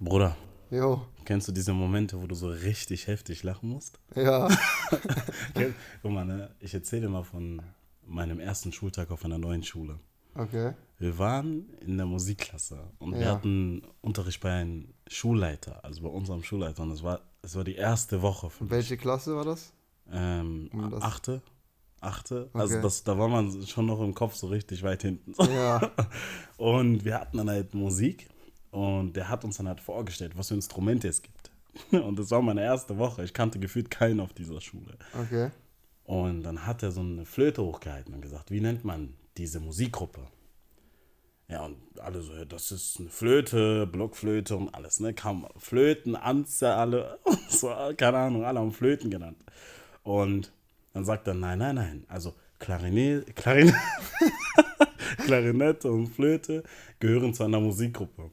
Bruder, Jo, kennst du diese Momente, wo du so richtig heftig lachen musst? ja. Guck mal, ne? ich erzähle mal von meinem ersten Schultag auf einer neuen Schule. Okay. Wir waren in der Musikklasse und wir Ja. hatten Unterricht bei einem Schulleiter, also bei unserem Schulleiter. Und es war, es war die erste Woche für mich. welche Klasse war das? Ähm, Um das- achte. Achte. Also Okay. das, da war man schon noch im Kopf so richtig weit hinten. Ja. Und wir hatten dann halt Musik und der hat uns dann halt vorgestellt, was für Instrumente es gibt. Und das war meine erste Woche. Ich kannte gefühlt keinen auf dieser Schule. Okay. Und dann hat er so eine Flöte hochgehalten und gesagt, wie nennt man diese Musikgruppe? Ja, und alle so, ja, das ist eine Flöte, Blockflöte und alles, ne? Kam Flöten, Anze, alle, so, keine Ahnung, alle haben Flöten genannt. Und dann sagt er, nein, nein, nein, also Klarinette, Klarinette und Flöte gehören zu einer Musikgruppe.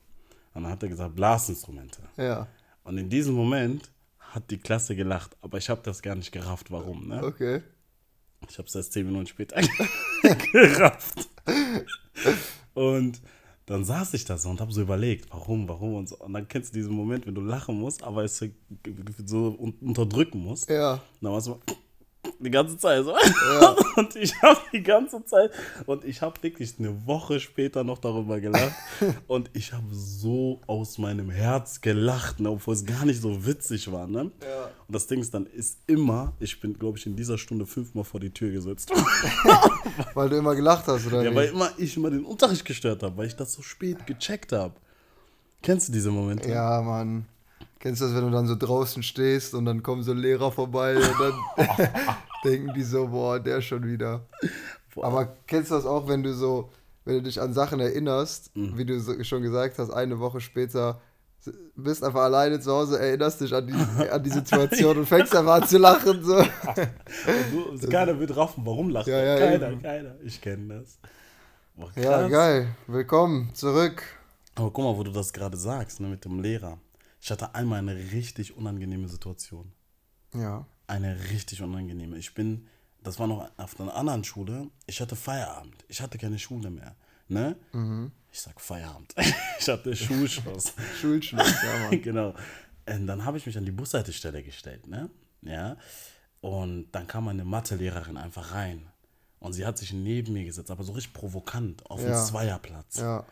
Und dann hat er gesagt, Blasinstrumente. Ja. Und in diesem Moment hat die Klasse gelacht, aber ich habe das gar nicht gerafft, warum, ne? Okay. Ich habe es erst zehn Minuten später gerafft. Und dann saß ich da so und habe so überlegt, warum, warum und so. Und dann kennst du diesen Moment, wenn du lachen musst, aber es so un- unterdrücken musst. Ja. Und dann warst du die ganze Zeit so. Und ich habe die ganze Zeit, und ich habe wirklich eine Woche später noch darüber gelacht. und ich habe so aus meinem Herz gelacht, ne, obwohl es gar nicht so witzig war. Ne? Ja. Und das Ding ist dann, ist immer, ich bin, glaube ich, in dieser Stunde fünfmal vor die Tür gesetzt. Weil du immer gelacht hast, oder? ja, wie? weil immer ich immer den Unterricht gestört habe, weil ich das so spät gecheckt habe. Kennst du diese Momente? Ja, Mann. Kennst du das, wenn du dann so draußen stehst und dann kommen so Lehrer vorbei und dann denken die so, boah, der schon wieder. Aber kennst du das auch, wenn du so, wenn du dich an Sachen erinnerst, Mhm. wie du so schon gesagt hast, eine Woche später bist einfach alleine zu Hause, erinnerst dich an die, an die Situation und fängst einfach an zu lachen. So. Und du, keiner wird raffen, warum lacht Ja, ja, keiner, eben. keiner. Ich kenne das. Boah, Ja, geil. Willkommen zurück. Aber guck mal, wo du das gerade sagst, ne, mit dem Lehrer. Ich hatte einmal eine richtig unangenehme Situation. Ja. Eine richtig unangenehme. Ich bin, das war noch auf einer anderen Schule, ich hatte Feierabend. Ich hatte keine Schule mehr. Ne? Mhm. Ich sag Feierabend. ich hatte Schulschluss. Schulschluss, ja, Mann. genau. Und dann habe ich mich an die Bushaltestelle gestellt, ne? Ja. Und dann kam eine Mathelehrerin einfach rein. Und sie hat sich neben mir gesetzt, aber so richtig provokant, auf Ja. einem Zweierplatz. Ja.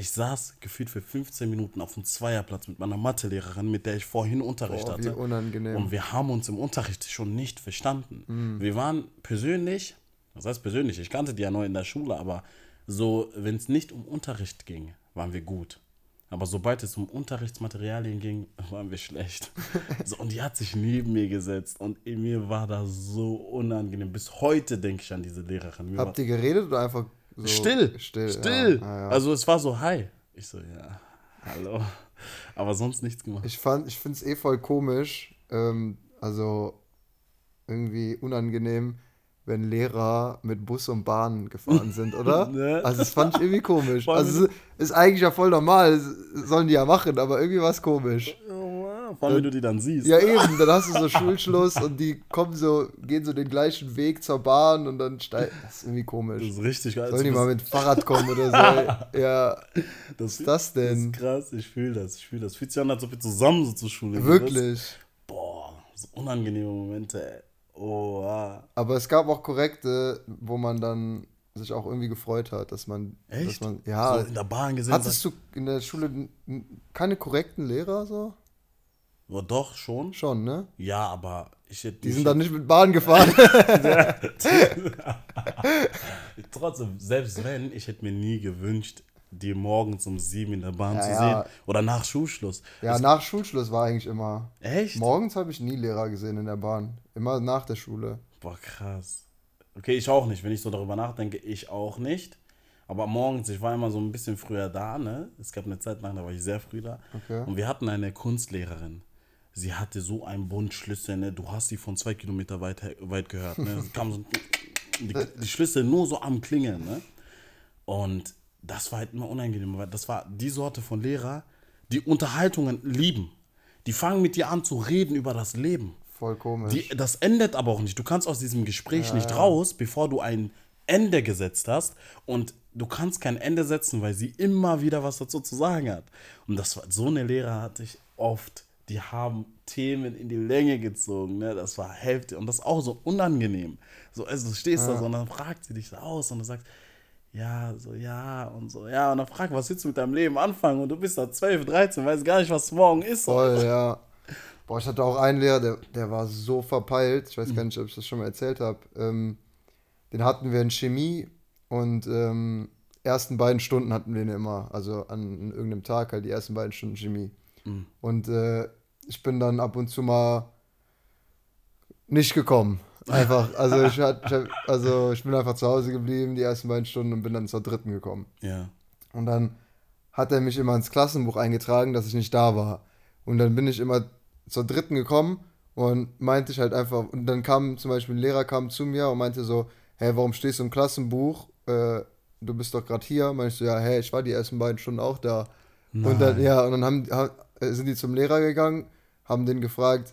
Ich saß gefühlt für 15 Minuten auf einem Zweierplatz mit meiner Mathelehrerin, mit der ich vorhin Unterricht Boah, wie hatte. unangenehm. Und wir haben uns im Unterricht schon nicht verstanden. Mhm. Wir waren persönlich, was heißt persönlich, ich kannte die ja nur in der Schule, aber so, wenn es nicht um Unterricht ging, waren wir gut. Aber sobald es um Unterrichtsmaterialien ging, waren wir schlecht. so, und die hat sich neben mir gesetzt und in mir war das so unangenehm. Bis heute denke ich an diese Lehrerin. Mir Habt ihr geredet oder einfach so? still, Still. still. Ja. Ja, ja. Also es war so, hi. Ich so, ja, hallo. Aber sonst nichts gemacht. Ich fand, ich finde es eh voll komisch, ähm, also irgendwie unangenehm, wenn Lehrer mit Bus und Bahn gefahren sind, oder? Ne? Also das fand ich irgendwie komisch. Also es ist eigentlich ja voll normal, sollen die ja machen, aber irgendwie war es komisch. Vor allem, wenn du die dann siehst. Ja eben, dann hast du so Schulschluss und die kommen so, gehen so den gleichen Weg zur Bahn und dann steigen. Das ist irgendwie Das komisch. ist richtig geil. Sollen die Das mal mit Fahrrad kommen oder so? Ja, das, ist das denn? Das ist krass, ich fühle das, ich fühle das. Fühlt sich an, als ob wir zusammen so zur Schule gehen. wirklich. Das, boah, so unangenehme Momente, ey. Oh, ah. Aber es gab auch korrekte, wo man dann sich auch irgendwie gefreut hat, dass man. Dass Echt? man, ja. So in der Bahn gesehen. hattest du in der Schule keine korrekten Lehrer so? Oh, doch, schon. Schon, ne? Ja, aber ich hätte. Die sind dann nicht mit Bahn gefahren. Trotzdem, selbst wenn, ich hätte mir nie gewünscht, die morgens um sieben in der Bahn Ja, zu ja. sehen. Oder nach Schulschluss. ja, nach Schulschluss war eigentlich immer. Echt? Morgens habe ich nie Lehrer gesehen in der Bahn. Immer nach der Schule. Boah, krass. Okay, ich auch nicht. Wenn ich so darüber nachdenke, ich auch nicht. Aber morgens, ich war immer so ein bisschen früher da, ne? Es gab eine Zeit lang, da war ich sehr früh da. Okay. Und wir hatten eine Kunstlehrerin. Sie hatte so einen Bund Schlüssel, ne? Du hast die von zwei Kilometer weit, weit gehört, ne? Kam so, die, die Schlüssel nur so am Klingeln, ne? Und das war halt immer unangenehm, weil das war die Sorte von Lehrer, die Unterhaltungen lieben. Die fangen mit dir an zu reden über das Leben. Voll komisch. Die, das endet aber auch nicht. Du kannst aus diesem Gespräch nicht raus, bevor du ein Ende gesetzt hast und du kannst kein Ende setzen, weil sie immer wieder was dazu zu sagen hat. Und das war so eine Lehrer hatte ich oft. Die haben Themen in die Länge gezogen, ne? Das war heftig und das ist auch so unangenehm. So, also du stehst ja. da so und dann fragt sie dich so aus und du sagst, ja, so, ja und so, ja. Und dann fragt, was willst du mit deinem Leben anfangen? Und du bist da 12, 13, weißt gar nicht, was morgen ist. Voll, ja. Boah, ich hatte auch einen Lehrer, der, der war so verpeilt. Ich weiß gar nicht, ob ich das schon mal erzählt habe. Ähm, den hatten wir in Chemie und ähm, ersten beiden Stunden hatten wir ihn immer. Also an irgendeinem Tag halt die ersten beiden Stunden Chemie. Mhm. Und äh, ich bin dann ab und zu mal nicht gekommen. Einfach, also ich, hat, ich, also ich bin einfach zu Hause geblieben, die ersten beiden Stunden und bin dann zur dritten gekommen. Ja. Und dann hat er mich immer ins Klassenbuch eingetragen, dass ich nicht da war. Und dann bin ich immer zur dritten gekommen und meinte ich halt einfach, und dann kam zum Beispiel ein Lehrer kam zu mir und meinte so, hä, warum stehst du im Klassenbuch? Äh, du bist doch gerade hier. Meinte ich so, ja, hä, ich war die ersten beiden Stunden auch da. Nein. Und dann, ja, und dann haben, sind die zum Lehrer gegangen, haben den gefragt,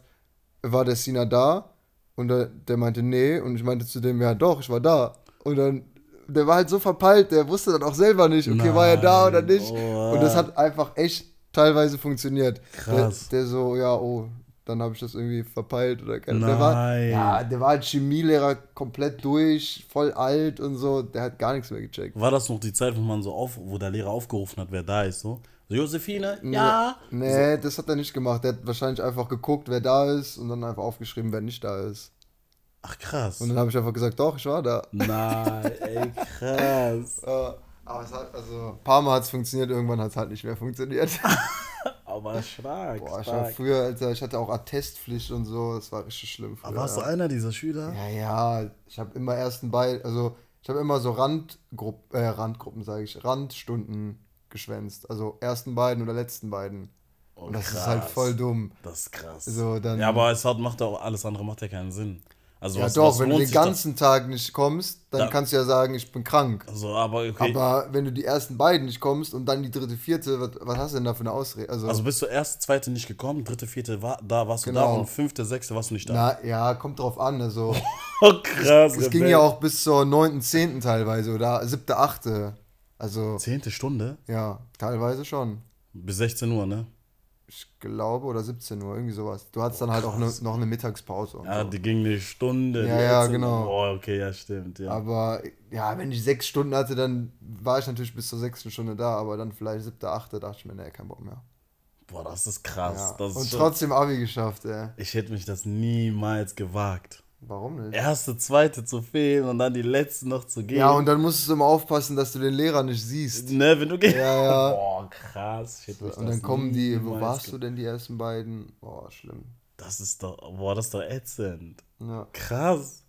war der Sina da? Und der, der meinte, nee. Und ich meinte zu dem, ja doch, ich war da. Und dann, der war halt so verpeilt, der wusste dann auch selber nicht, okay, Nein. war er da oder nicht. Oh. Und das hat einfach echt teilweise funktioniert. Krass. Der, der so, ja, oh, dann habe ich das irgendwie verpeilt oder keine Der war, ja, der war halt Chemielehrer komplett durch, voll alt und so, der hat gar nichts mehr gecheckt. War das noch die Zeit, wo man so auf, wo der Lehrer aufgerufen hat, wer da ist, so? Josephine? Ja. Nee, so. das hat er nicht gemacht. Der hat wahrscheinlich einfach geguckt, wer da ist und dann einfach aufgeschrieben, wer nicht da ist. Ach krass. Und dann habe ich einfach gesagt, doch, ich war da. Nein, ey, krass. aber es hat, also, ein paar Mal hat es funktioniert, irgendwann hat es halt nicht mehr funktioniert. aber stark. Boah, ich war früher, Alter, ich hatte auch Attestpflicht und so, das war richtig schlimm. Früher, aber warst ja. du einer dieser Schüler? Ja, ja, ich habe immer ersten bei, also ich habe immer so Randgruppen, äh, Randgruppen sage ich, Randstunden geschwänzt. Also ersten beiden oder letzten beiden. Oh, und das krass. ist halt voll dumm. Das ist krass. So, dann, ja, aber es hat, macht auch alles andere macht ja keinen Sinn. Also ja, was, doch, was wenn du den ganzen da? Tag nicht kommst, dann da, kannst du ja sagen, ich bin krank. Also, aber, okay. aber wenn du die ersten beiden nicht kommst und dann die dritte, vierte, was, was hast du denn da für eine Ausrede? Also, also bist du erste, zweite nicht gekommen, dritte, vierte war, da warst genau. du da und fünfte, sechste warst du nicht da. Na ja, kommt drauf an. Also, oh, krass. Es ging ja auch bis zur neunten, zehnten teilweise oder siebte, achte. Also. Zehnte Stunde? Ja, teilweise schon. Bis 16 Uhr, ne? Ich glaube, oder 17 Uhr, irgendwie sowas. Du hattest dann halt auch ne, noch eine Mittagspause. ja, so. die ging eine Stunde. Ja, ja, genau. Oh, okay, ja, stimmt. Ja. Aber ja, wenn ich sechs Stunden hatte, dann war ich natürlich bis zur sechsten Stunde da, aber dann vielleicht siebte, achte, dachte ich mir, nee, kein Bock mehr. Boah, das ist krass. Ja. Das ist Und trotzdem Abi geschafft, ey. Ich hätte mich das niemals gewagt. Warum nicht? Erste, zweite zu fehlen und dann die letzte noch zu gehen. Ja, und dann musst du immer aufpassen, dass du den Lehrer nicht siehst. Ne, wenn du gehst. Ja, ja. Boah, krass. So, und dann kommen die, wo warst du denn die ersten beiden? Boah, schlimm. Das ist doch, boah, das ist doch ätzend. Ja. Krass.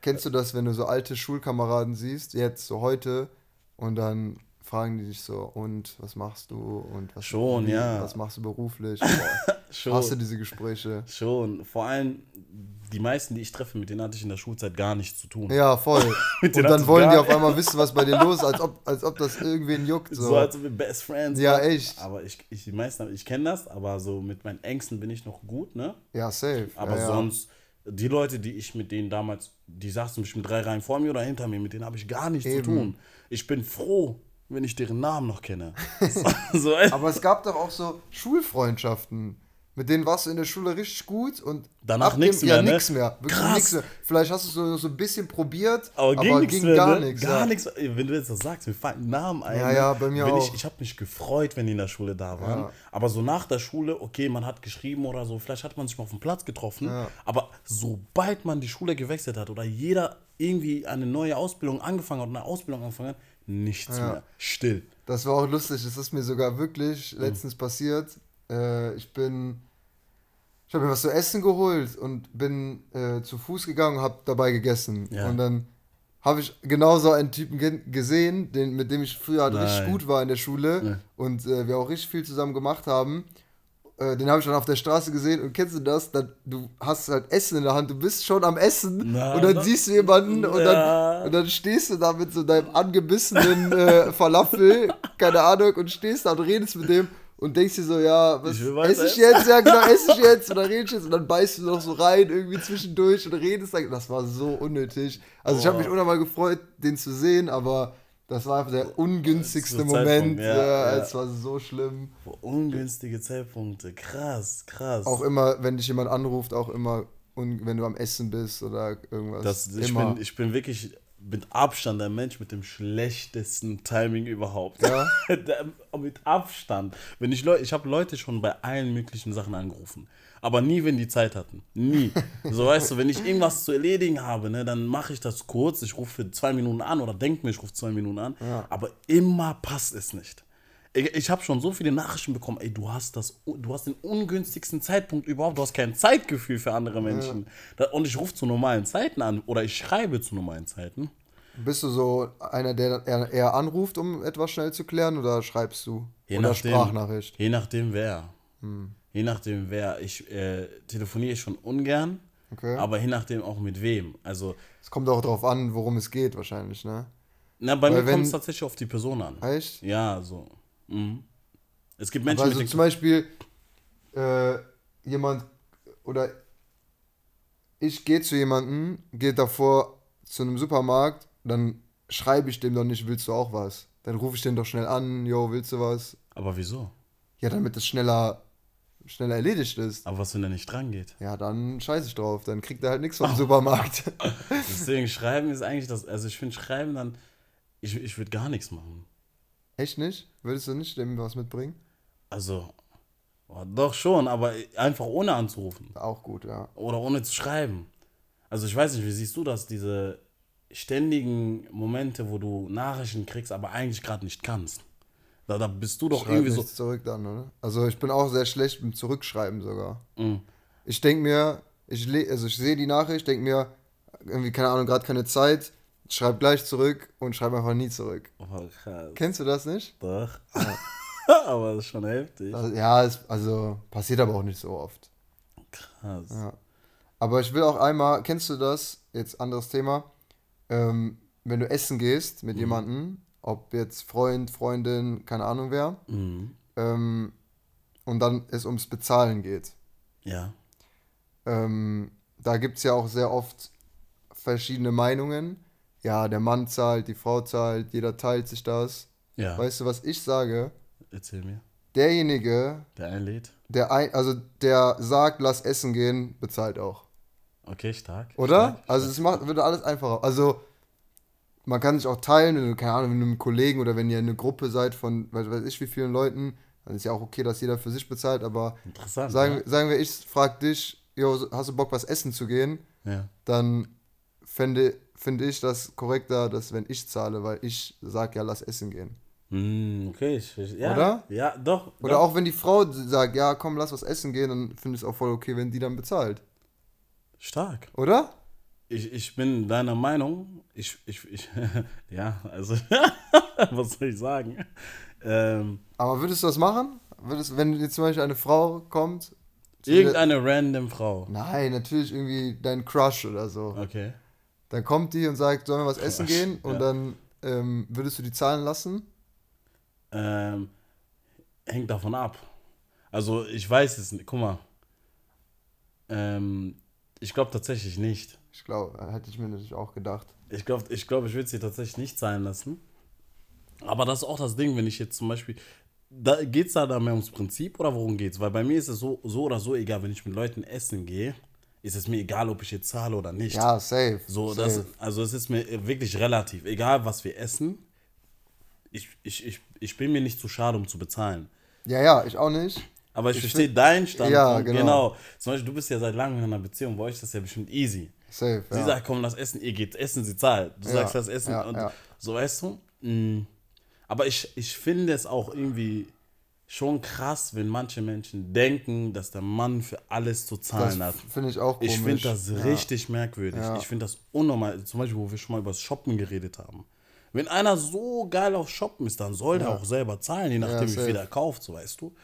Kennst du das, wenn du so alte Schulkameraden siehst, jetzt so heute, und dann fragen die dich so, und was machst du und was, Schon, wie, ja. was machst du beruflich? Boah, Schon. Hast du diese Gespräche? Schon. Vor allem die meisten, die ich treffe, mit denen hatte ich in der Schulzeit gar nichts zu tun. Ja, voll. und dann wollen die auf einmal wissen, was bei dir los ist, als ob, als ob das irgendwen juckt. So, so als ob wir Best Friends Ja, echt. Aber ich, ich die meisten, ich kenne das, aber so mit meinen Ängsten bin ich noch gut, ne? Ja, safe. Aber ja, sonst, die Leute, die ich mit denen damals, die saßen bestimmt drei Reihen vor mir oder hinter mir, mit denen habe ich gar nichts Eben. zu tun. Ich bin froh, wenn ich deren Namen noch kenne. so, aber es gab doch auch so Schulfreundschaften. Mit denen warst du in der Schule richtig gut und danach nichts mehr. Ja, ne? nichts mehr. Wirklich Krass. Nix mehr. Vielleicht hast du so, so ein bisschen probiert, aber, ging, aber ging mehr, gar ne? nichts. Gar ja. nichts. Wenn du jetzt das sagst, mir fallen Namen ein. Ja, ne? ja, bei mir wenn auch. Ich, ich habe mich gefreut, wenn die in der Schule da waren. Ja. Aber so nach der Schule, okay, man hat geschrieben oder so, vielleicht hat man sich mal auf dem Platz getroffen. Ja. Aber sobald man die Schule gewechselt hat oder jeder irgendwie eine neue Ausbildung angefangen hat, eine Ausbildung angefangen hat, nichts mehr. Still. Das war auch lustig. Das ist mir sogar wirklich letztens mhm. passiert. Äh, ich bin ich habe mir was zu essen geholt und bin äh, zu Fuß gegangen und habe dabei gegessen. Ja. Und dann habe ich genauso einen Typen ge gesehen, den, mit dem ich früher halt richtig gut war in der Schule ja. und äh, wir auch richtig viel zusammen gemacht haben. Äh, den habe ich dann auf der Straße gesehen und kennst du das? Dann, du hast halt Essen in der Hand, du bist schon am Essen Na, und dann na, siehst du jemanden ja. und, dann, und dann stehst du da mit so deinem angebissenen äh, Falafel, keine Ahnung, und stehst da und redest mit dem und denkst dir so, ja, was Ich esse ich jetzt? Ja, genau, esse ich jetzt? Und dann redest du jetzt und dann beißt du noch so rein irgendwie zwischendurch und redest dann. Das war so unnötig. Also ich habe mich unnormal gefreut, den zu sehen, aber das war einfach der ungünstigste Moment. Ja, ja, ja. Es war so schlimm. Ungünstige Zeitpunkte. Krass, krass. Auch immer, wenn dich jemand anruft, auch immer, wenn du am Essen bist oder irgendwas. Das, ich, immer. bin, ich bin wirklich mit Abstand der Mensch mit dem schlechtesten Timing überhaupt. Ja? Der- mit Abstand. Wenn ich Leute, ich habe Leute schon bei allen möglichen Sachen angerufen. Aber nie, wenn die Zeit hatten. Nie. So weißt du, wenn ich irgendwas zu erledigen habe, ne, dann mache ich das kurz. Ich rufe für zwei Minuten an oder denke mir, ich rufe zwei Minuten an. Ja. Aber immer passt es nicht. Ich, ich habe schon so viele Nachrichten bekommen, ey, du hast das, du hast den ungünstigsten Zeitpunkt überhaupt, du hast kein Zeitgefühl für andere Menschen. Da, und ich rufe zu normalen Zeiten an oder ich schreibe zu normalen Zeiten. Bist du so einer, der eher, anruft, um etwas schnell zu klären, oder schreibst du? Je oder nachdem, Sprachnachricht? Je nachdem wer. Je nachdem wer. Ich äh, telefoniere schon ungern, Okay. aber je nachdem auch mit wem. Also, Es kommt auch darauf an, worum es geht, wahrscheinlich, ne? na, bei Weil mir kommt es tatsächlich auf die Person an. Echt? Ja, so. Mhm. Es gibt Menschen, Also mit zum. Beispiel äh, jemand oder ich gehe zu jemandem, gehe davor zu einem Supermarkt, dann schreibe ich dem doch nicht, willst du auch was? Dann rufe ich den doch schnell an, yo, willst du was? Aber wieso? Ja, damit es schneller, schneller erledigt ist. Aber was, wenn er nicht dran geht? Ja, dann scheiße ich drauf, dann kriegt er halt nichts Oh. vom Supermarkt. Deswegen schreiben ist eigentlich das. Also, ich finde, schreiben dann. Ich, ich würde gar nichts machen. Echt nicht? Würdest du nicht dem was mitbringen? Also, oh, doch schon, aber einfach ohne anzurufen. Auch gut, ja. Oder ohne zu schreiben. Also ich weiß nicht, wie siehst du das, diese ständigen Momente, wo du Nachrichten kriegst, aber eigentlich gerade nicht kannst. Da, da bist du doch Schreib irgendwie so. zurück dann, oder? Also ich bin auch sehr schlecht im Zurückschreiben sogar. Mm. Ich denke mir, ich, also ich sehe die Nachricht, denke mir, irgendwie, keine Ahnung, gerade keine Zeit, schreib gleich zurück und schreib einfach nie zurück. Oh, krass. Kennst du das nicht? Doch. aber das ist schon heftig. Also, ja, es, also passiert aber auch nicht so oft. Krass. Ja. Aber ich will auch einmal, kennst du das? Jetzt anderes Thema. Ähm, wenn du essen gehst mit jemandem, ob jetzt Freund, Freundin, keine Ahnung wer, Mhm. ähm, und dann es ums Bezahlen geht. Ja. Ähm, da gibt es ja auch sehr oft verschiedene Meinungen. Ja, der Mann zahlt, die Frau zahlt, jeder teilt sich das. Ja. Weißt du, was ich sage? Erzähl mir. Derjenige, Der einlädt. der ein, also der sagt, lass essen gehen, bezahlt auch. Okay, stark. Oder? Stark. Also es macht, würde alles einfacher. Also man kann sich auch teilen, wenn du, keine Ahnung, wenn du mit einem Kollegen oder wenn ihr eine Gruppe seid von, weiß, weiß ich wie vielen Leuten, dann ist ja auch okay, dass jeder für sich bezahlt, aber Interessant. sagen, sagen wir, ich frag dich, jo, hast du Bock, was essen zu gehen? ja. dann fände finde ich das korrekter, dass wenn ich zahle, weil ich sage, ja, lass essen gehen. Mm, okay, ich, ja. Oder? Ja, doch. Oder doch. auch wenn die Frau sagt, ja, komm, lass was essen gehen, dann finde ich es auch voll okay, wenn die dann bezahlt. Stark. Oder? Ich, ich bin deiner Meinung. Ich, ich, ich, ja, also, was soll ich sagen? Ähm, Aber würdest du das machen? Würdest, wenn jetzt zum Beispiel eine Frau kommt? dir- irgendeine random Frau. Nein, natürlich irgendwie dein Crush oder so. Okay. Dann kommt die und sagt, sollen wir was essen gehen? Und ja. dann ähm, würdest du die zahlen lassen? Ähm, hängt davon ab. Also, ich weiß es nicht. Guck mal. Ähm, ich glaube tatsächlich nicht. Ich glaube, hätte ich mir natürlich auch gedacht. Ich glaube, ich, glaub, ich würde sie tatsächlich nicht zahlen lassen. Aber das ist auch das Ding, wenn ich jetzt zum Beispiel. Da, geht es da, da mehr ums Prinzip oder worum geht's? Weil bei mir ist es so, so oder so egal, wenn ich mit Leuten essen gehe, ist es mir egal, ob ich jetzt zahle oder nicht. Ja, safe. So, safe. das, also es ist mir wirklich relativ. Egal, was wir essen, ich, ich, ich, ich bin mir nicht zu schade, um zu bezahlen. Ja, ja, ich auch nicht. Aber ich, Ich verstehe deinen Standpunkt. Ja, genau. Zum Beispiel, du bist ja seit langem in einer Beziehung, bei euch ist das ja bestimmt easy. Safe, Sie ja. sagt, komm, lass essen, ihr geht essen, sie zahlt. Du Ja, sagst, lass essen. ja, und. So, weißt du? Mm. Aber ich, ich finde es auch irgendwie schon krass, wenn manche Menschen denken, dass der Mann für alles zu Das zahlen hat. finde ich auch komisch. Ich finde das Ja. richtig merkwürdig. Ja. Ich finde das unnormal. Zum Beispiel, wo wir schon mal über das Shoppen geredet haben. Wenn einer so geil auf Shoppen ist, dann soll der auch selber zahlen, je nachdem, wie viel er kauft, so weißt du.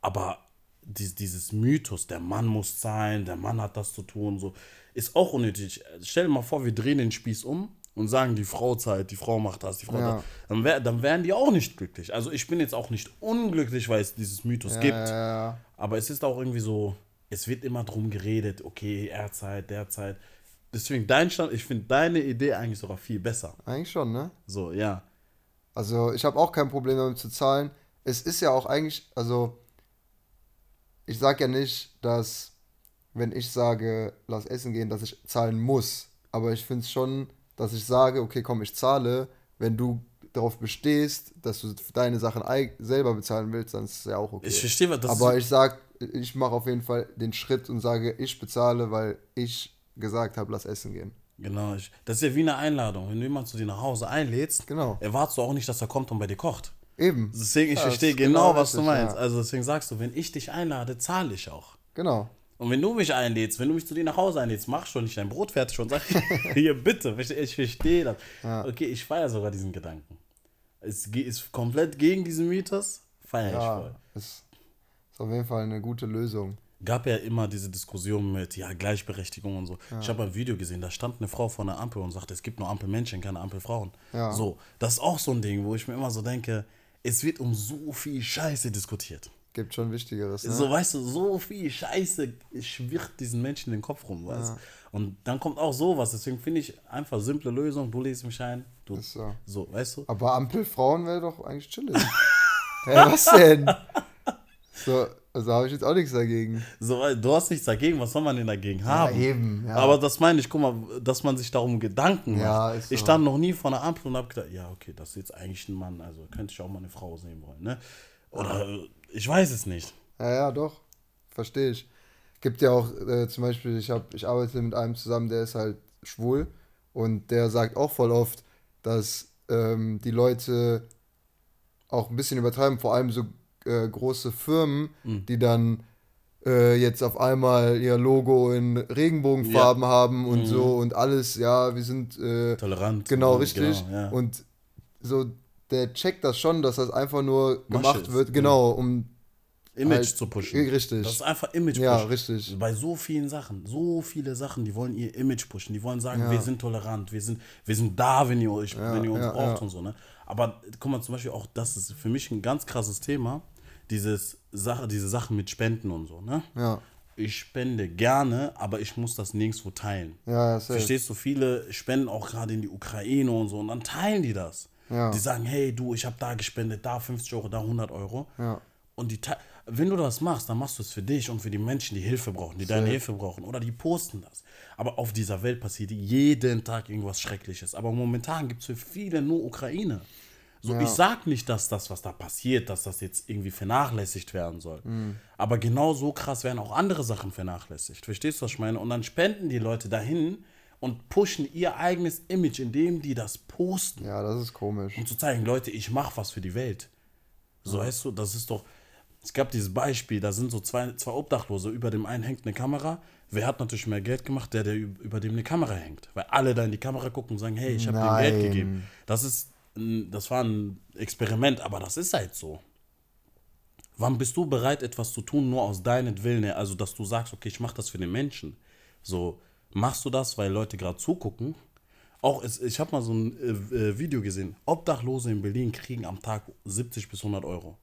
Aber dies, dieses Mythos, der Mann muss zahlen, der Mann hat das zu tun, so, ist auch unnötig. Stell dir mal vor, wir drehen den Spieß um und sagen, die Frau zahlt, die Frau macht das, die Frau Ja. das, dann, wär, dann wären die auch nicht glücklich. Also ich bin jetzt auch nicht unglücklich, weil es dieses Mythos Ja, gibt. ja. Aber es ist auch irgendwie so, es wird immer drum geredet, okay, er zahlt, der zahlt. Deswegen dein Stand, ich finde deine Idee eigentlich sogar viel besser. Eigentlich schon, ne? So, ja. Also ich habe auch kein Problem damit zu zahlen. Es ist ja auch eigentlich, also ich sage ja nicht, dass wenn ich sage, lass essen gehen, dass ich zahlen muss. Aber ich finde es schon, dass ich sage, okay, komm, ich zahle. Wenn du darauf bestehst, dass du deine Sachen selber bezahlen willst, dann ist es ja auch okay. Ich verstehe, was das Aber ist. ich sag, ich mache auf jeden Fall den Schritt und sage, ich bezahle, weil ich gesagt habe, lass essen gehen. Genau, ich, das ist ja wie eine Einladung. Wenn du jemanden zu dir nach Hause einlädst, Genau. erwartest du auch nicht, dass er kommt und bei dir kocht. Eben. Deswegen, ich Ja, verstehe genau, genau was du richtig, meinst. ja. Also deswegen sagst du, wenn ich dich einlade, zahle ich auch. Genau. Und wenn du mich einlädst, wenn du mich zu dir nach Hause einlädst, mach schon nicht dein Brot fertig und sag, hier bitte, ich verstehe das. Okay, ich feiere sogar diesen Gedanken. Es ist komplett gegen diesen Mythos, feiere ich Ja, voll. ist, ist auf jeden Fall eine gute Lösung. Gab ja immer diese Diskussion mit, ja, Gleichberechtigung und so. Ich habe ein Video gesehen, da stand eine Frau vor einer Ampel und sagte, es gibt nur Ampelmännchen, keine Ampelfrauen. Ja. So, das ist auch so ein Ding, wo ich mir immer so denke, es wird um so viel Scheiße diskutiert. Gibt schon Wichtigeres. Ne? So, weißt du, so viel Scheiße schwirrt diesen Menschen in den Kopf rum, weißt du? Und dann kommt auch sowas. Deswegen finde ich einfach simple Lösung. Du lädst mich ein. Du, Ist so. so, weißt du? Aber Ampelfrauen wäre doch eigentlich chillig. Hä, was denn? So, also habe ich jetzt auch nichts dagegen. So, weil du hast nichts dagegen. Was soll man denn dagegen haben? eben, ja. Aber das meine ich, guck mal, dass man sich darum Gedanken macht. Ja, so. Ich stand noch nie vor einer Ampel und habe gedacht, ja, okay, das ist jetzt eigentlich ein Mann. Also könnte ich auch mal eine Frau sehen wollen, ne? Oder äh, ich weiß es nicht. Ja, ja, doch. Verstehe ich. Gibt ja auch äh, zum Beispiel, ich, hab, ich arbeite mit einem zusammen, der ist halt schwul und der sagt auch voll oft, dass ähm, die Leute auch ein bisschen übertreiben, vor allem so äh, große Firmen, Mhm. die dann äh, jetzt auf einmal ihr Logo in Regenbogenfarben haben und so und alles, ja, wir sind äh, Tolerant. Genau, und- richtig. Genau, ja. Und so, der checkt das schon, dass das einfach nur gemacht ist, wird, ja. genau, um Image halt- zu pushen. Richtig. Das ist einfach Image pushen. Ja, richtig. Bei so vielen Sachen, so viele Sachen, die wollen ihr Image pushen. Die wollen sagen, Ja. wir sind tolerant, wir sind, wir sind da, wenn ihr, euch, wenn ihr uns ja, braucht ja. und so. Ne? Aber guck mal, zum Beispiel auch, das ist für mich ein ganz krasses Thema, dieses Sache, diese Sachen mit Spenden und so. Ne? Ja, Ich spende gerne, aber ich muss das nirgendwo teilen. ja. Verstehst du, viele spenden auch gerade in die Ukraine und so und dann teilen die das. Ja. Die sagen, hey du, ich habe da gespendet, da 50 Euro, da 100 Euro. Ja. Und die, wenn du das machst, dann machst du es für dich und für die Menschen, die Hilfe brauchen, die deine Hilfe brauchen. Oder die posten das. Aber auf dieser Welt passiert jeden Tag irgendwas Schreckliches. Aber momentan gibt es für viele nur Ukraine. So, ich sag nicht, dass das, was da passiert, dass das jetzt irgendwie vernachlässigt werden soll. Aber genau so krass werden auch andere Sachen vernachlässigt. Verstehst du, was ich meine? Und dann spenden die Leute dahin und pushen ihr eigenes Image, indem die das posten Ja, das ist komisch. um zu zeigen, Leute, ich mache was für die Welt. So weißt du, das ist doch. Es gab dieses Beispiel, da sind so zwei, zwei Obdachlose, über dem einen hängt eine Kamera. Wer hat natürlich mehr Geld gemacht? Der, der üb- über dem eine Kamera hängt. Weil alle da in die Kamera gucken und sagen, hey, ich habe dem Geld gegeben. Das ist, das war ein Experiment, aber das ist halt so. Wann bist du bereit, etwas zu tun, nur aus deinem Willen? Also, dass du sagst, okay, ich mache das für den Menschen. So, machst du das, weil Leute gerade zugucken? Auch, es, ich habe mal so ein äh, äh, Video gesehen. Obdachlose in Berlin kriegen am Tag 70 bis 100 Euro.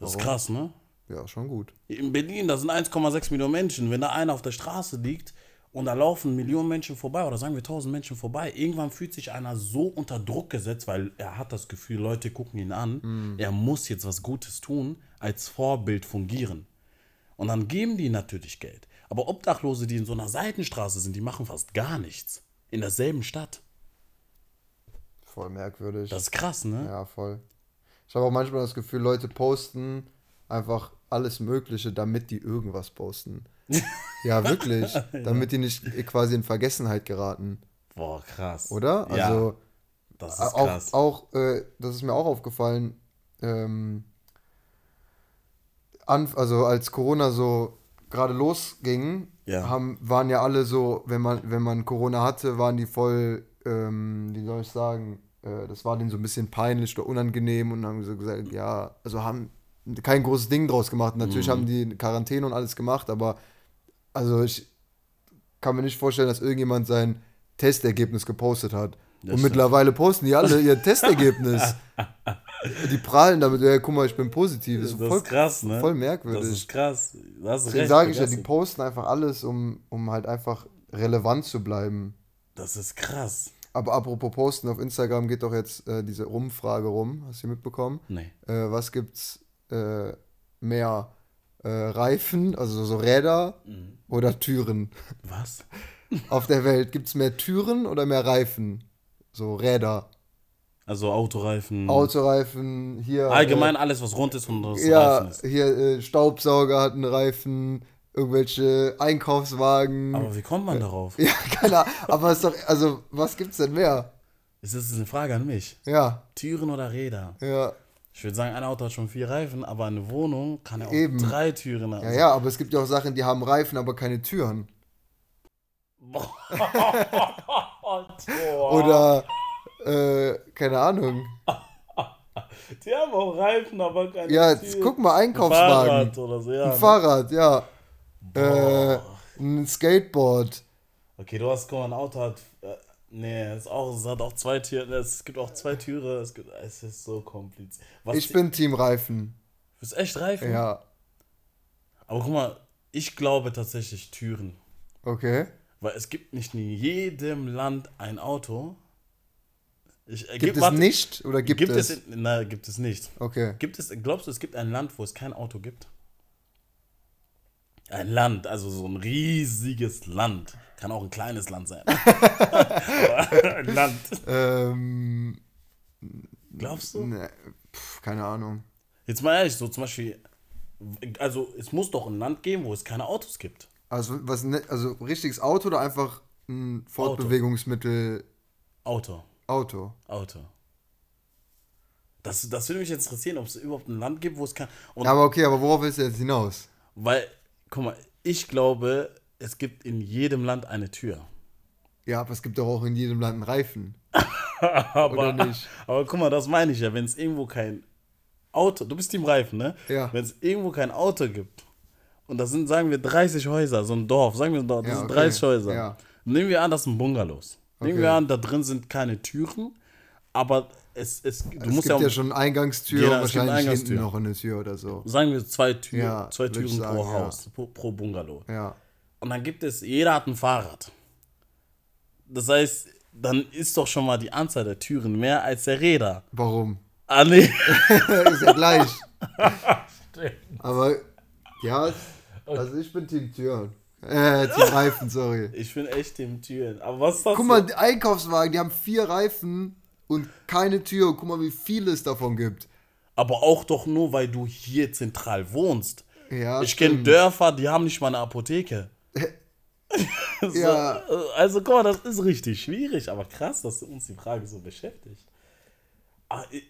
Das ist krass, ne? Ja, schon gut. In Berlin, da sind 1,6 Millionen Menschen. Wenn da einer auf der Straße liegt und da laufen Millionen Menschen vorbei oder sagen wir 1000 Menschen vorbei, irgendwann fühlt sich einer so unter Druck gesetzt, weil er hat das Gefühl, Leute gucken ihn an. Er muss jetzt was Gutes tun, als Vorbild fungieren. Und dann geben die natürlich Geld. Aber Obdachlose, die in so einer Seitenstraße sind, die machen fast gar nichts. In derselben Stadt. Voll merkwürdig. Das ist krass, ne? ja, voll. Ich habe auch manchmal das Gefühl, Leute posten einfach alles Mögliche, damit die irgendwas posten. ja, wirklich. Damit die nicht quasi in Vergessenheit geraten. Boah, krass. Oder? Ja, Also, das ist auch, krass. auch äh, das ist mir auch aufgefallen, ähm, an, also als Corona so gerade losging, Ja. haben, waren ja alle so, wenn man, wenn man Corona hatte, waren die voll, ähm, wie soll ich sagen, äh, das war denen so ein bisschen peinlich oder unangenehm und haben so gesagt, ja, also haben kein großes Ding draus gemacht. Natürlich haben die Quarantäne und alles gemacht, aber also ich kann mir nicht vorstellen, dass irgendjemand sein Testergebnis gepostet hat. Das und mittlerweile posten die alle ihr Testergebnis. die prahlen damit, ja, guck mal, ich bin positiv. Das ist, Das voll, ist krass, ne? voll Das merkwürdig. ist krass. Du hast Deswegen sage ich ja, die posten einfach alles, um, um halt einfach relevant zu bleiben. Das ist krass. Aber apropos Posten, auf Instagram geht doch jetzt äh, diese Umfrage rum. Hast du mitbekommen? Nee. Äh, was gibt's äh, mehr? Äh, Reifen, also so Räder Mhm. oder Türen? Was? Auf der Welt gibt's mehr Türen oder mehr Reifen? So Räder. Also Autoreifen. Autoreifen, hier. Allgemein alles, was rund ist und Äh, ja, Reifen ist. hier äh, Staubsauger hat einen Reifen, irgendwelche Einkaufswagen. Aber wie kommt man darauf? ja, keine Ahnung. Aber es ist doch, also, was gibt's denn mehr? Ist das eine Frage an mich? Ja, Türen oder Räder? ja. Ich würde sagen, ein Auto hat schon vier Reifen, aber eine Wohnung kann ja auch Eben. drei Türen haben. Ja, ja, aber es gibt ja auch Sachen, die haben Reifen, aber keine Türen. Oder, äh, keine Ahnung. Die haben auch Reifen, aber keine Ja, jetzt guck mal, Ein Einkaufswagen. Fahrrad oder so, ja. Ein Fahrrad, ja. Äh, ein Skateboard. Okay, du hast, guck mal, ein Auto hat. Äh, nee, es, auch, es hat auch zwei Türen. Es gibt auch zwei Türen. Es, gibt, es ist so kompliziert. Was Ich bin Team Reifen. Du bist echt Reifen? Ja, Aber guck mal, ich glaube tatsächlich Türen. okay. Weil es gibt nicht in jedem Land ein Auto. Ich, äh, Gibt es warte, nicht oder gibt, Gibt, es? es? in, nein, gibt es nicht. okay. Gibt es, glaubst du, es gibt ein Land, wo es kein Auto gibt? Ein Land, also so ein riesiges Land. Kann auch ein kleines Land sein. Ein Land. Ähm, Glaubst du? ne, pf, keine Ahnung. Jetzt mal ehrlich, so zum Beispiel, also es muss doch ein Land geben, wo es keine Autos gibt. Also, was, ne, also richtiges Auto oder einfach ein Fortbewegungsmittel Auto, Auto? Auto. Das, das würde mich jetzt interessieren, ob es überhaupt ein Land gibt, wo es kein. Und Aber okay, aber worauf willst du jetzt hinaus? weil, guck mal, ich glaube, es gibt in jedem Land eine Tür. Ja, aber es gibt doch auch in jedem Land einen Reifen. aber, Oder nicht? aber guck mal, das meine ich ja, wenn es irgendwo kein Auto, du bist Team Reifen, ne? Ja. Wenn es irgendwo kein Auto gibt und das sind, sagen wir, 30 Häuser, so ein Dorf, sagen wir, das Ja, sind okay. 30 Häuser. Ja. Nehmen wir an, das sind Bungalows. Nehmen Okay. wir an, da drin sind keine Türen, aber es, es, du Es musst gibt ja, ja, schon Eingangstür Genau, wahrscheinlich Eingangstür. hinten noch eine Tür oder so. sagen wir, zwei, Tür, Ja, zwei Türen sagen, pro. Haus, pro, pro Bungalow. Ja. Und dann gibt es, jeder hat ein Fahrrad. Das heißt, dann ist doch schon mal die Anzahl der Türen mehr als der Räder. Warum? Ah, nee. ist ja gleich. Aber ja, also ich bin Team Tür. Äh, Team Reifen, sorry. Ich bin echt im Türen. Aber was ist das? Guck mal, die Einkaufswagen, die haben vier Reifen und keine Tür. Und guck mal, wie viele es davon gibt. Aber auch doch nur, weil du hier zentral wohnst. Ja, ich kenne. Dörfer, die haben nicht mal eine Apotheke. so, Ja. Also guck mal, das ist richtig schwierig. Aber krass, dass uns die Frage so beschäftigt. Ah, ich-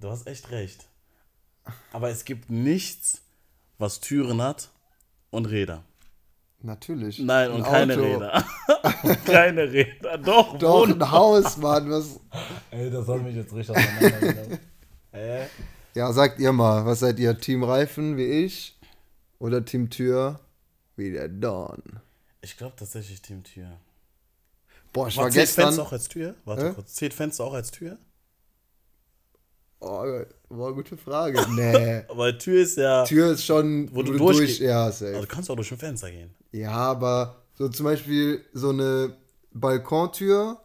du hast echt recht. Aber es gibt nichts, was Türen hat und Räder. Natürlich. Nein, und Ein keine Auto. Räder. und keine Räder. Doch, Doch, Wohn- ein Haus, Mann. Was? Ey, das hat mich jetzt richtig. Hä? Ja, sagt ihr mal, was seid ihr? Team Reifen wie ich? Oder Team Tür wie der Don? Ich glaube tatsächlich Team Tür. Boah, ich War war zählt gestern. Fenster auch als Tür? Warte Hä? kurz. Zählt Fenster auch als Tür? Oh, war eine gute Frage. Nee. Aber Tür ist ja. Tür ist schon, Wo du durch. durchgeh- Ja, Also safe. du kannst auch durch ein Fenster gehen. Ja, aber so zum Beispiel so eine Balkontür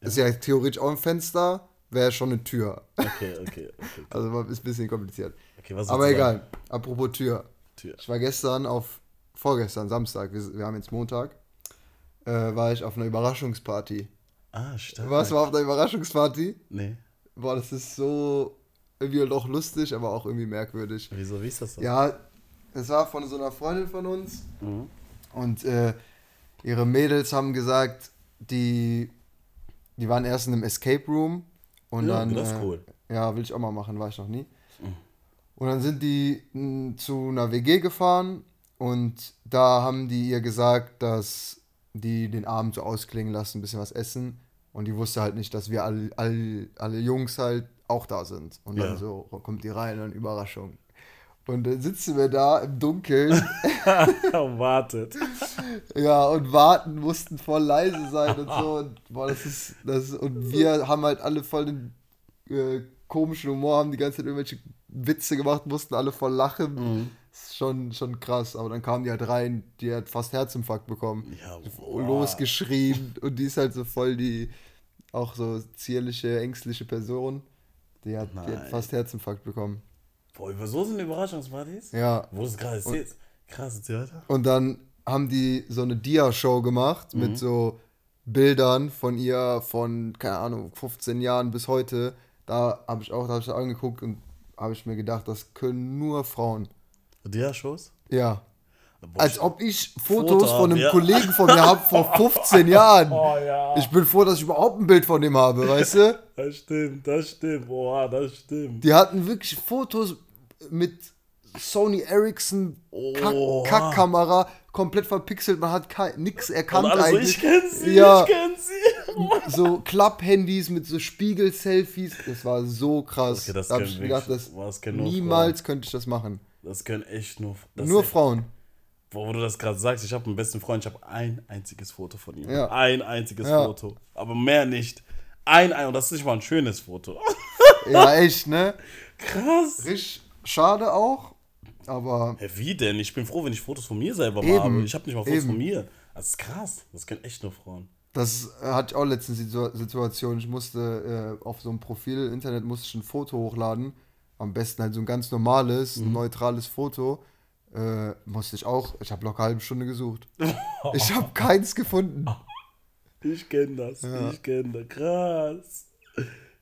ist ja theoretisch auch ein Fenster, wäre schon eine Tür. Okay, okay, okay. Also ist ein bisschen kompliziert. okay was Aber du egal. Apropos Tür. sagen? Tür. Ich war gestern auf, vorgestern, Samstag, wir, wir haben jetzt Montag, äh, war ich auf einer Überraschungsparty. Ah, stark. Was war auf einer Überraschungsparty? Nee. Boah, das ist so irgendwie doch lustig, aber auch irgendwie merkwürdig. Wieso, wie ist das so? Ja, es war von so einer Freundin von uns Mhm. und äh, ihre Mädels haben gesagt, die, die waren erst in einem Escape Room und Ja, dann. das ist äh, cool. Ja, will ich auch mal machen, war ich noch nie. Und dann sind die mh, zu einer WG gefahren und da haben die ihr gesagt, dass die den Abend so ausklingen lassen, ein bisschen was essen. Und die wusste halt nicht, dass wir alle, alle, alle Jungs halt auch da sind. Und Ja. dann so kommt die rein und Überraschung. Und dann sitzen wir da im Dunkeln. Wartet. ja, und warten, mussten voll leise sein und so. Und, boah, das ist, das und wir haben halt alle voll den äh, komischen Humor, haben die ganze Zeit irgendwelche Witze gemacht, mussten alle voll lachen. Mhm. Ist schon, schon krass. Aber dann kamen die halt rein, die hat fast Herzinfarkt bekommen. Ja, wow. Losgeschrien. und die ist halt so voll die, auch so zierliche, ängstliche Person. Die hat, die hat fast Herzinfarkt bekommen. Boah, über so sind Überraschungspartys? Ja. Wo du es gerade erzählst. Krass, Theater. Und dann haben die so eine Dia-Show gemacht mhm. mit so Bildern von ihr von, keine Ahnung, 15 Jahren bis heute. Da habe ich auch, da habe ich angeguckt und habe ich mir gedacht, das können nur Frauen. Dia-Shows? Ja. Als ob ich Fotos Foto von einem ja. Kollegen von mir habe vor 15 Jahren. Oh, ja. Ich bin froh, dass ich überhaupt ein Bild von dem habe, weißt du? Das stimmt, das stimmt. Boah, das stimmt. Die hatten wirklich Fotos mit Sony Ericsson oh. Kackkamera, komplett verpixelt, man hat nichts erkannt also, eigentlich. Ich kenn sie, ja, ich kenn sie. Oh so Klapp-Handys mit so Spiegel-Selfies, das war so krass. Okay, das da hab ich gedacht, das, das niemals könnte ich das machen. Das können echt nur Nur Frauen. Wo du das gerade sagst, ich habe einen besten Freund, ich habe ein einziges Foto von ihm. Ja. Ein einziges ja. Foto. Aber mehr nicht. Ein, ein, und das ist nicht mal ein schönes Foto. ja, echt, ne? Krass. Richtig schade auch, aber. Ja, wie denn? Ich bin froh, wenn ich Fotos von mir selber eben, habe. Ich habe nicht mal Fotos eben. von mir. Das ist krass. Das können echt nur Frauen. Das hatte ich auch letztens die Situation. Ich musste äh, auf so einem Profil im Internet musste ich ein Foto hochladen. Am besten halt so ein ganz normales, mhm. neutrales Foto. Äh, musste ich auch, ich habe locker eine halbe Stunde gesucht. ich habe keins gefunden. Ich kenne das, ja. ich kenne das. Krass.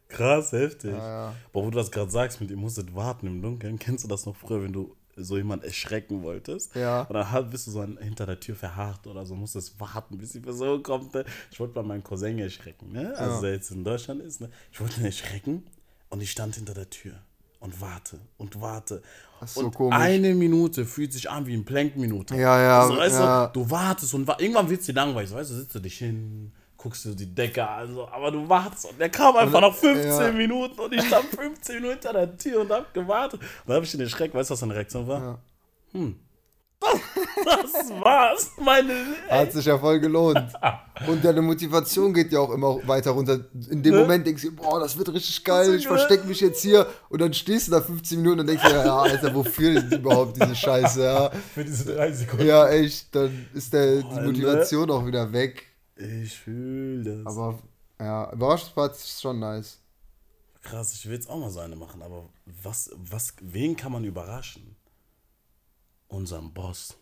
Krass, heftig. Ja, ja. Boah, wo du das gerade sagst, mit ihr musstet warten im Dunkeln. Kennst du das noch früher, wenn du so jemand erschrecken wolltest? Ja. Und dann bist du so hinter der Tür verharrt oder so, musstest warten, bis die Person kommt. Ne? Ich wollte bei meinem Cousin erschrecken, ne? Also ja. der jetzt in Deutschland ist, ne? Ich wollte ihn erschrecken und ich stand hinter der Tür und warte und warte. Das ist so und komisch. eine Minute fühlt sich an wie eine Plankminute. Ja, ja. Also, weißt ja. Du, du wartest und wa irgendwann wird es dir langweilig. Weißt du, sitzt du dich hin, guckst du die Decke an, so, aber du wartest und der kam einfach nach 15 ja. Minuten und ich stand 15 Minuten hinter der Tür und hab gewartet. Und dann hab ich den Schreck, weißt du, was seine Reaktion war? Ja. Hm. Das, war's, meine. Hat sich ja voll gelohnt. Und deine Motivation geht ja auch immer weiter runter. In dem ne? Moment denkst du, boah, das wird richtig geil, ich verstecke mich jetzt hier. Und dann stehst du da 15 Minuten und denkst dir, ja, Alter, wofür überhaupt diese Scheiße, ja. Für diese drei Sekunden. Ja, echt, dann ist der, die Motivation ne? auch wieder weg. Ich fühle das. Aber, ja, Überraschungsparty ist schon nice. Krass, ich will jetzt auch mal so eine machen, aber was, was, wen kann man überraschen? Unseren Boss.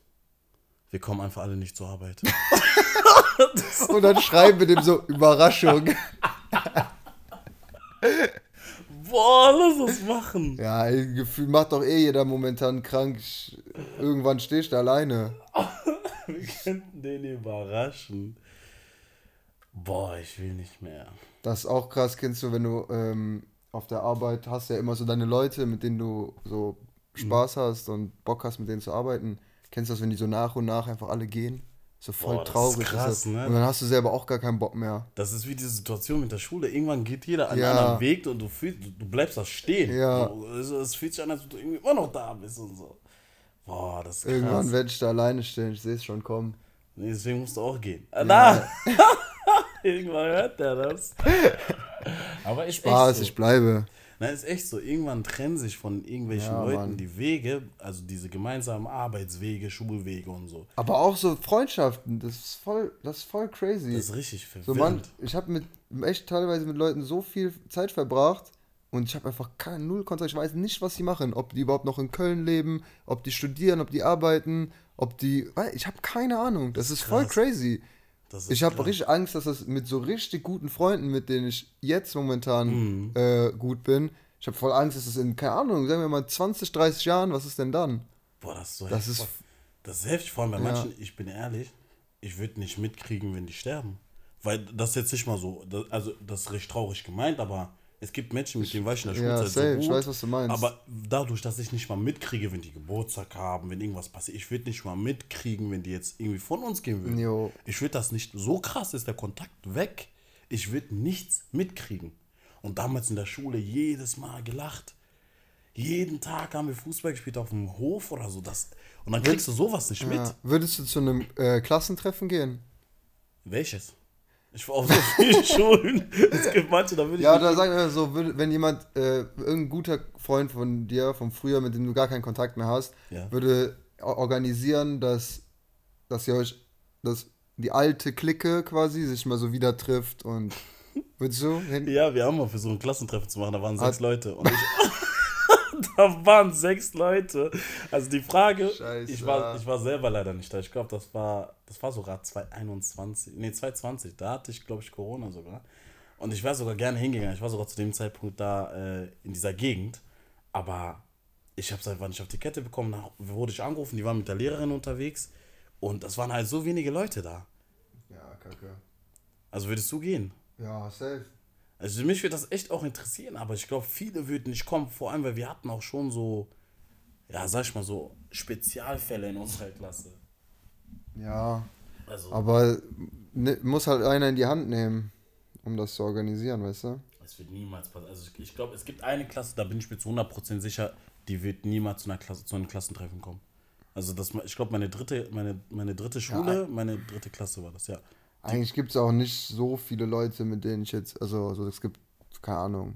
Wir kommen einfach alle nicht zur Arbeit. Und dann schreiben wir dem so Überraschung. Boah, lass uns machen. Ja, Gefühl macht doch eh jeder momentan krank. Irgendwann stehst du alleine. wir könnten den überraschen. Boah, ich will nicht mehr. Das ist auch krass, kennst du, wenn du ähm, auf der Arbeit hast ja immer so deine Leute, mit denen du so Spaß mhm. hast und Bock hast, mit denen zu arbeiten. Kennst du das, wenn die so nach und nach einfach alle gehen? So voll Boah, traurig. Krass, ist ne? Und dann hast du selber auch gar keinen Bock mehr. Das ist wie diese Situation mit der Schule. Irgendwann geht jeder einen ja. anderen Weg und du, fühlst, du bleibst da stehen. Ja. Es, es fühlt sich an, als du irgendwie immer noch da bist und so. Boah, das ist krass. Irgendwann werde ich da alleine stehen, ich sehe es schon kommen. Nee, deswegen musst du auch gehen. Ja. Na! Irgendwann hört der das. Aber ich Spaß, so. ich bleibe. Nein, ist echt so. Irgendwann trennen sich von irgendwelchen ja, Leuten Mann. die Wege, also diese gemeinsamen Arbeitswege, Schulwege und so. Aber auch so Freundschaften, das ist voll, das ist voll crazy. Das ist richtig verwirrend. So, Mann, ich habe mit echt teilweise mit Leuten so viel Zeit verbracht und ich habe einfach keine null Kontakt. Ich weiß nicht, was sie machen, ob die überhaupt noch in Köln leben, ob die studieren, ob die arbeiten, ob die, ich habe keine Ahnung. Das, das ist, ist voll crazy ich habe richtig Angst, dass das mit so richtig guten Freunden, mit denen ich jetzt momentan mhm. äh, gut bin, ich habe voll Angst, dass es in, keine Ahnung, sagen wir mal 20, 30 Jahren, was ist denn dann? Boah, das ist so das heftig. Ist, das ist heftig, vor allem bei ja. manchen, ich bin ehrlich, ich würde nicht mitkriegen, wenn die sterben. Weil das ist jetzt nicht mal so, das, also das ist recht traurig gemeint, aber es gibt Menschen, mit denen weiß ich in der Schulzeit ja, safe, so gut, ich weiß, was du meinst. Aber dadurch, dass ich nicht mal mitkriege, wenn die Geburtstag haben, wenn irgendwas passiert, ich würde nicht mal mitkriegen, wenn die jetzt irgendwie von uns gehen würden. Jo. Ich würde das nicht, so krass ist der Kontakt weg. Ich würde nichts mitkriegen. Und damals in der Schule jedes Mal gelacht. jeden Tag haben wir Fußball gespielt auf dem Hof oder so. Das, und dann kriegst du sowas nicht mit. Ja. Würdest du zu einem äh, Klassentreffen gehen? Welches? Ich war auf so vielen Schulen. Es gibt manche, da würde ich. Ja, da sagen wir so, wenn jemand, äh, irgendein guter Freund von dir, vom früher, mit dem du gar keinen Kontakt mehr hast, Ja. würde organisieren, dass, dass ihr euch, dass die alte Clique quasi sich mal so wieder trifft und würdest du? Ja, wir haben mal versucht, ein Klassentreffen zu machen. Da waren sechs Leute. Und ich, da waren sechs Leute. Also die Frage, Scheiße. ich war, ich war selber leider nicht da. Ich glaube, das war, das war sogar 2021, nee, 2020. Da hatte ich, glaube ich, Corona sogar. Und ich wäre sogar gerne hingegangen. Ich war sogar zu dem Zeitpunkt da äh, in dieser Gegend. Aber ich habe es einfach nicht auf die Kette bekommen. Da wurde ich angerufen, die waren mit der Lehrerin unterwegs. Und das waren halt so wenige Leute da. Ja, kacke. Also würdest du gehen? Ja, safe. Also mich würde das echt auch interessieren, aber ich glaube, viele würden nicht kommen, vor allem, weil wir hatten auch schon so, ja, sag ich mal so, Spezialfälle in unserer Klasse. Ja, Also, aber ne, muss halt einer in die Hand nehmen, um das zu organisieren, weißt du? es wird niemals passieren. Also ich, ich glaube, es gibt eine Klasse, da bin ich mir zu 100% sicher, die wird niemals zu einer Klasse, zu einem Klassentreffen kommen. Also das, ich glaube, meine dritte, meine, meine dritte Schule, meine dritte Klasse war das, ja. Eigentlich gibt es auch nicht so viele Leute, mit denen ich jetzt, also, also es gibt, keine Ahnung,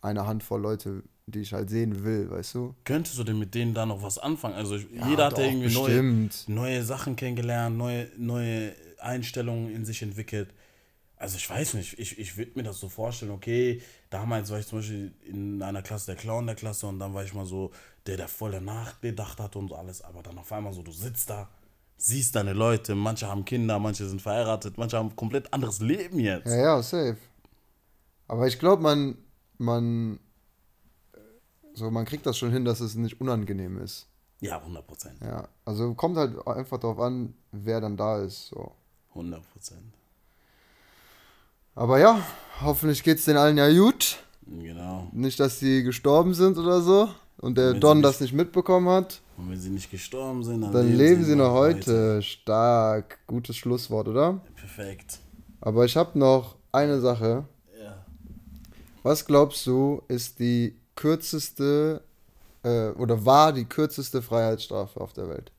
eine Handvoll Leute, die ich halt sehen will, weißt du? Könntest du denn mit denen da noch was anfangen? Also ich, jeder hat doch, ja irgendwie neue, bestimmt. neue Sachen kennengelernt, neue, neue Einstellungen in sich entwickelt. Also ich weiß nicht, ich, ich würde mir das so vorstellen, okay, damals war ich zum Beispiel in einer Klasse der Clown der Klasse und dann war ich mal so der, der voll nachgedacht hat und so alles, aber dann auf einmal so, du sitzt da, siehst deine Leute, manche haben Kinder, manche sind verheiratet, manche haben ein komplett anderes Leben jetzt. Ja, ja, safe. Aber ich glaube, man, man, so, man kriegt das schon hin, dass es nicht unangenehm ist. Ja, 100 Prozent. Ja, also kommt halt einfach darauf an, wer dann da ist, so. 100 Prozent. Aber ja, hoffentlich geht's den allen ja gut. Genau. Nicht, dass sie gestorben sind oder so und der sie Don nicht- das nicht mitbekommen hat. Und wenn sie nicht gestorben sind, dann, Dann leben sie noch weiter. heute. Stark. Gutes Schlusswort, oder? Perfekt. Aber ich habe noch eine Sache. Ja. Was glaubst du, ist die kürzeste äh, oder war die kürzeste Freiheitsstrafe auf der Welt?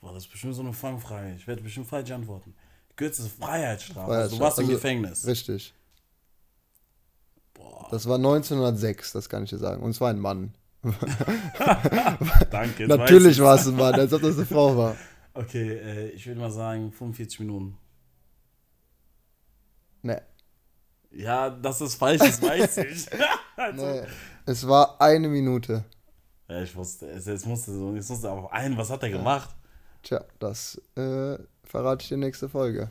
Boah, das ist bestimmt so eine Fangfrage. Ich werde bestimmt falsch antworten. Kürzeste Freiheitsstrafe. Also, du Freiheitsstrafe. warst im Also, Gefängnis. Richtig. Das war 1906, das kann ich dir sagen. Und es war ein Mann. danke. Natürlich war es ein Mann, als ob das eine Frau war. Okay, äh, ich würde mal sagen 45 Minuten. Nee. Ja, das ist falsch, das weiß ich. also, nee. Es war eine Minute. Ja, ich wusste, es, es musste so, es musste aber ein, was hat er gemacht? Tja, das äh, verrate ich dir nächste Folge.